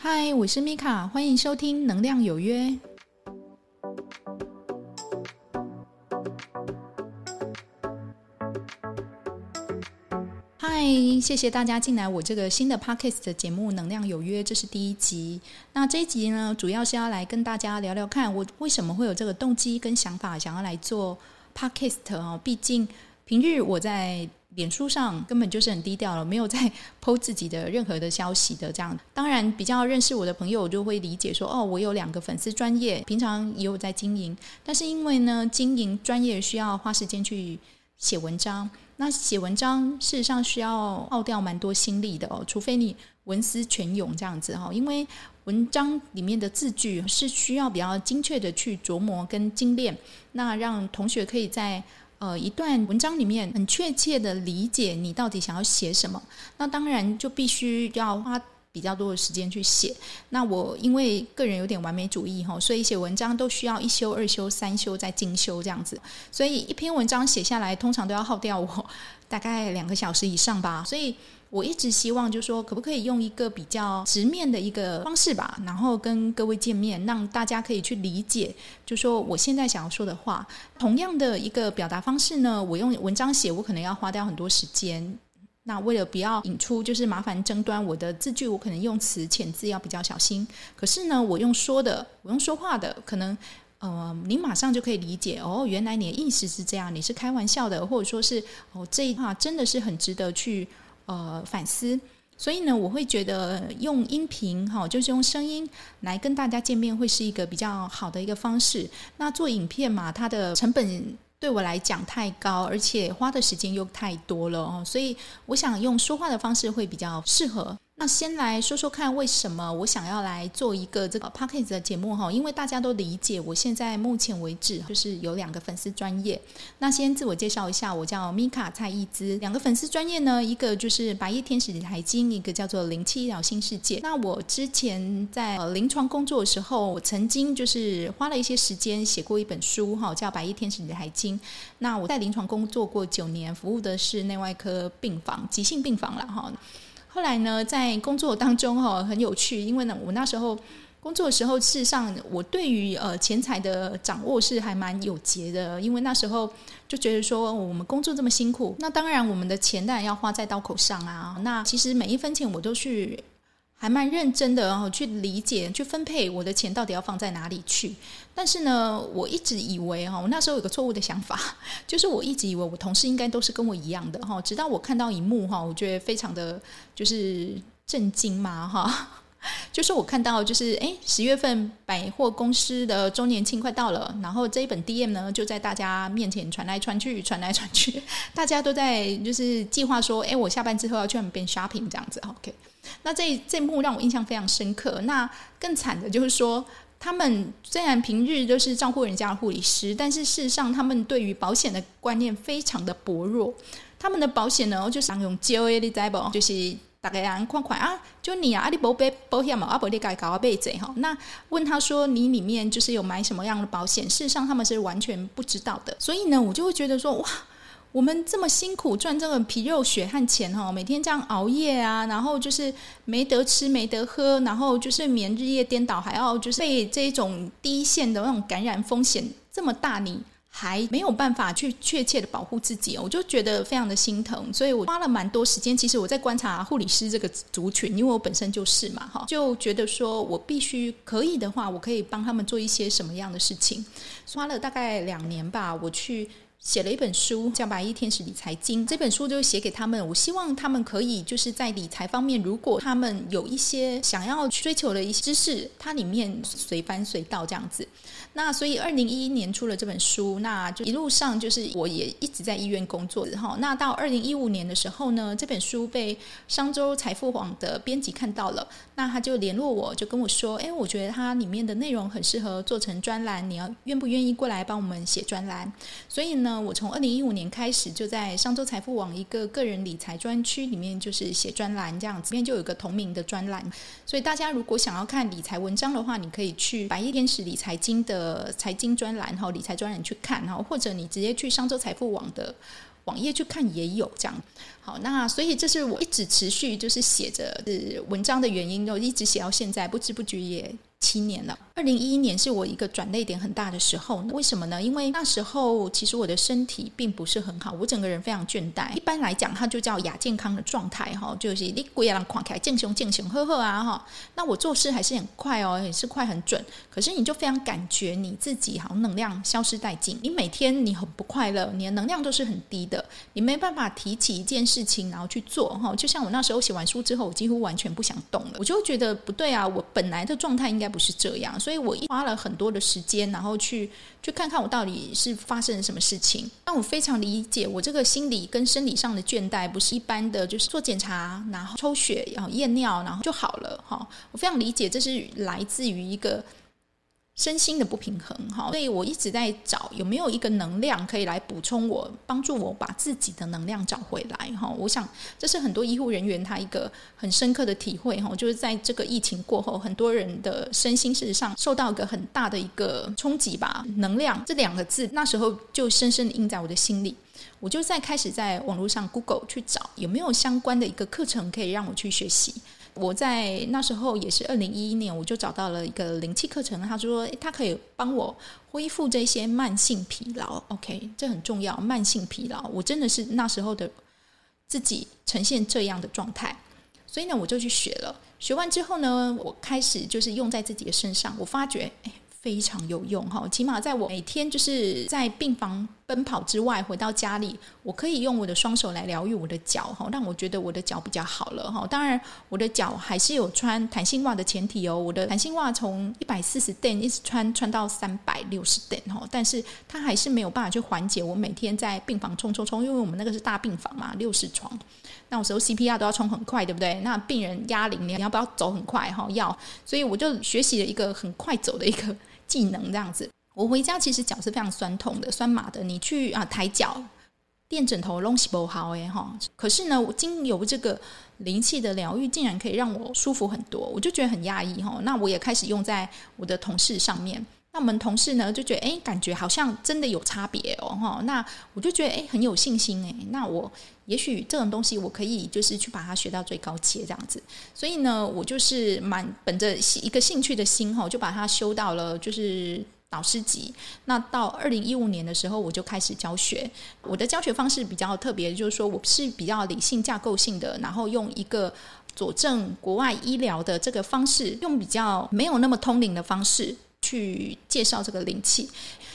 嗨，我是米卡，欢迎收听《能量有约》。嗨，谢谢大家进来我这个新的 Podcast 的节目《能量有约》，这是第一集。那这一集呢，主要是要来跟大家聊聊看，我为什么会有这个动机跟想法，想要来做 Podcast 哦。毕竟平日我在脸书上根本就是很低调了，没有在 po 自己的任何的消息的这样。当然，比较认识我的朋友就会理解说，哦，我有两个粉丝专业，平常也有在经营。但是因为呢，经营专业需要花时间去写文章，那写文章事实上需要耗掉蛮多心力的哦。除非你文思泉涌这样子哈，因为文章里面的字句是需要比较精确的去琢磨跟精炼，那让同学可以在。呃，一段文章里面很确切的理解你到底想要写什么，那当然就必须要花比较多的时间去写。那我因为个人有点完美主义哈，所以写文章都需要一修、二修、三修再精修这样子，所以一篇文章写下来通常都要耗掉我 大概两个小时以上吧，所以。我一直希望，就是说，可不可以用一个比较直面的一个方式吧，然后跟各位见面，让大家可以去理解，就说我现在想要说的话。同样的一个表达方式呢，我用文章写，我可能要花掉很多时间。那为了不要引出就是麻烦争端，我的字句我可能用词遣字要比较小心。可是呢，我用说的，我用说话的，可能呃，你马上就可以理解哦，原来你的意思是这样，你是开玩笑的，或者说是哦，这一话真的是很值得去。呃，反思，所以呢，我会觉得用音频哈，就是用声音来跟大家见面，会是一个比较好的一个方式。那做影片嘛，它的成本对我来讲太高，而且花的时间又太多了哦，所以我想用说话的方式会比较适合。那先来说说看，为什么我想要来做一个这个 Podcast 的节目哈？因为大家都理解，我现在目前为止就是有两个粉丝专业。那先自我介绍一下，我叫米卡蔡逸姿。两个粉丝专业呢，一个就是白衣天使理财经，一个叫做灵气医疗新世界。那我之前在呃临床工作的时候，我曾经就是花了一些时间写过一本书哈，叫白衣天使理财经。那我在临床工作过九年，服务的是内外科病房、急性病房了哈。后来呢，在工作当中哈，很有趣，因为呢，我那时候工作的时候，事实上我对于呃钱财的掌握是还蛮有节的，因为那时候就觉得说，我们工作这么辛苦，那当然我们的钱当然要花在刀口上啊。那其实每一分钱我都去。还蛮认真的，然后去理解、去分配我的钱到底要放在哪里去。但是呢，我一直以为哈，我那时候有个错误的想法，就是我一直以为我同事应该都是跟我一样的哈。直到我看到一幕哈，我觉得非常的就是震惊嘛哈。就是我看到就是哎，十月份百货公司的周年庆快到了，然后这一本 DM 呢就在大家面前传来传去，传来传去，大家都在就是计划说，哎，我下班之后要去那边 shopping 这样子，OK。那这这幕让我印象非常深刻。那更惨的就是说，他们虽然平日都是照顾人家的护理师，但是事实上他们对于保险的观念非常的薄弱。他们的保险呢，就是用 JOA 的在保，就是大概人款款啊，就你啊，你保保保险嘛，啊不你该搞个背子哈。那问他说你里面就是有买什么样的保险？事实上他们是完全不知道的。所以呢，我就会觉得说哇。我们这么辛苦赚这个皮肉血汗钱哈，每天这样熬夜啊，然后就是没得吃没得喝，然后就是免日夜颠倒，还要就是被这种第一线的那种感染风险这么大，你还没有办法去确切的保护自己，我就觉得非常的心疼，所以我花了蛮多时间。其实我在观察护理师这个族群，因为我本身就是嘛哈，就觉得说我必须可以的话，我可以帮他们做一些什么样的事情。花了大概两年吧，我去。写了一本书，叫《白衣天使理财经》。这本书就写给他们，我希望他们可以就是在理财方面，如果他们有一些想要追求的一些知识，它里面随翻随到这样子。那所以二零一一年出了这本书，那就一路上就是我也一直在医院工作哈。那到二零一五年的时候呢，这本书被商周财富网的编辑看到了，那他就联络我，就跟我说：“哎，我觉得它里面的内容很适合做成专栏，你要愿不愿意过来帮我们写专栏？”所以呢，我从二零一五年开始就在商周财富网一个个人理财专区里面就是写专栏这样子，里面就有一个同名的专栏。所以大家如果想要看理财文章的话，你可以去白衣天使理财经的。呃，财经专栏哈，理财专栏去看哈，或者你直接去商周财富网的网页去看也有这样。好，那所以这是我一直持续就是写着是文章的原因，就一直写到现在，不知不觉也。七年了，二零一一年是我一个转捩点很大的时候。为什么呢？因为那时候其实我的身体并不是很好，我整个人非常倦怠。一般来讲，它就叫亚健康的状态哈，就是你鬼也让狂开，健雄健雄呵呵啊哈。那我做事还是很快哦，也是快很准。可是你就非常感觉你自己好像能量消失殆尽。你每天你很不快乐，你的能量都是很低的，你没办法提起一件事事情然后去做哈。就像我那时候写完书之后，我几乎完全不想动了，我就觉得不对啊，我本来的状态应该。不是这样，所以我花了很多的时间，然后去去看看我到底是发生了什么事情。但我非常理解，我这个心理跟生理上的倦怠，不是一般的，就是做检查，然后抽血，然后验尿，然后就好了。哈，我非常理解，这是来自于一个。身心的不平衡，哈，所以我一直在找有没有一个能量可以来补充我，帮助我把自己的能量找回来，哈。我想这是很多医护人员他一个很深刻的体会，哈，就是在这个疫情过后，很多人的身心事实上受到一个很大的一个冲击吧。能量这两个字，那时候就深深的印在我的心里。我就在开始在网络上 Google 去找有没有相关的一个课程可以让我去学习。我在那时候也是二零一一年，我就找到了一个灵气课程。他说，他可以帮我恢复这些慢性疲劳。OK，这很重要。慢性疲劳，我真的是那时候的自己呈现这样的状态，所以呢，我就去学了。学完之后呢，我开始就是用在自己的身上，我发觉，哎。非常有用哈，起码在我每天就是在病房奔跑之外，回到家里，我可以用我的双手来疗愈我的脚哈，让我觉得我的脚比较好了哈。当然，我的脚还是有穿弹性袜的前提哦，我的弹性袜从一百四十錠一直穿穿到三百六十錠哈，但是它还是没有办法去缓解我每天在病房冲冲冲，因为我们那个是大病房嘛，六十床，那有时候 CPR 都要冲很快，对不对？那病人压铃，你要不要走很快哈？要，所以我就学习了一个很快走的一个。技能这样子，我回家其实脚是非常酸痛的，酸麻的。你去啊抬脚、垫枕头，拢是不好诶哈。可是呢，我经由这个灵气的疗愈，竟然可以让我舒服很多，我就觉得很讶异哈。那我也开始用在我的同事上面。那我们同事呢就觉得，诶，感觉好像真的有差别哦哈。那我就觉得，诶，很有信心诶。那我也许这种东西，我可以就是去把它学到最高阶这样子。所以呢，我就是蛮本着一个兴趣的心哈，就把它修到了就是导师级。那到二零一五年的时候，我就开始教学。我的教学方式比较特别，就是说我是比较理性架构性的，然后用一个佐证国外医疗的这个方式，用比较没有那么通灵的方式。去介绍这个灵气，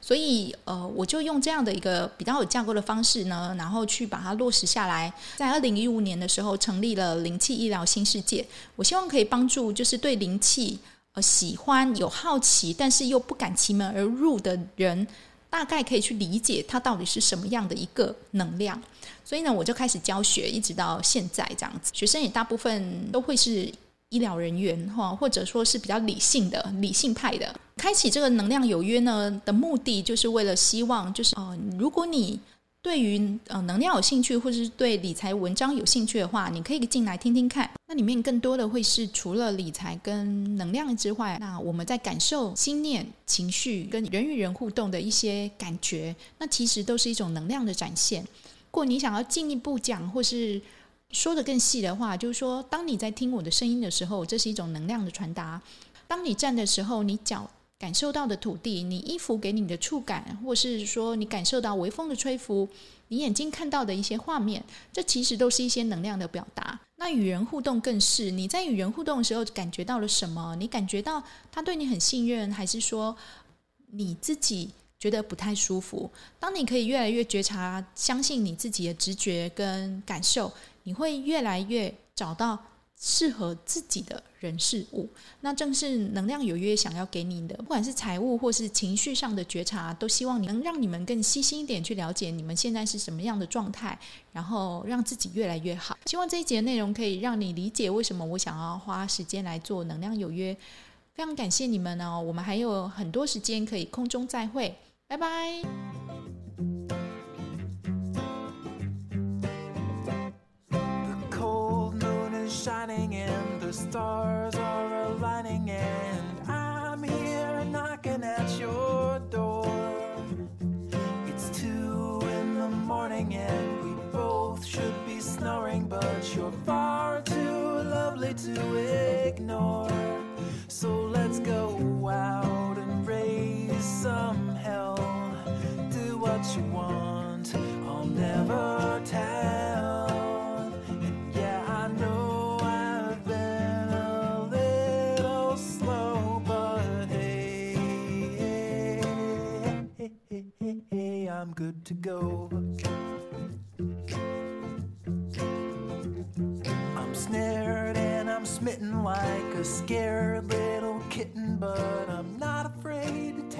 所以呃，我就用这样的一个比较有架构的方式呢，然后去把它落实下来。在二零一五年的时候，成立了灵气医疗新世界。我希望可以帮助，就是对灵气呃喜欢、有好奇，但是又不敢其门而入的人，大概可以去理解它到底是什么样的一个能量。所以呢，我就开始教学，一直到现在这样子。学生也大部分都会是。医疗人员哈，或者说是比较理性的、理性派的，开启这个能量有约呢的目的，就是为了希望，就是哦，如果你对于呃能量有兴趣，或者是对理财文章有兴趣的话，你可以进来听听看。那里面更多的会是除了理财跟能量之外，那我们在感受心念、情绪跟人与人互动的一些感觉，那其实都是一种能量的展现。如果你想要进一步讲，或是说得更细的话，就是说，当你在听我的声音的时候，这是一种能量的传达。当你站的时候，你脚感受到的土地，你衣服给你的触感，或是说你感受到微风的吹拂，你眼睛看到的一些画面，这其实都是一些能量的表达。那与人互动更是，你在与人互动的时候感觉到了什么？你感觉到他对你很信任，还是说你自己觉得不太舒服？当你可以越来越觉察、相信你自己的直觉跟感受。你会越来越找到适合自己的人事物，那正是能量有约想要给你的，不管是财务或是情绪上的觉察，都希望你能让你们更细心一点去了解你们现在是什么样的状态，然后让自己越来越好。希望这一节内容可以让你理解为什么我想要花时间来做能量有约。非常感谢你们哦，我们还有很多时间可以空中再会，拜拜。Hey, hey, hey, hey, I'm good to go. I'm snared and I'm smitten like a scared little kitten, but I'm not afraid to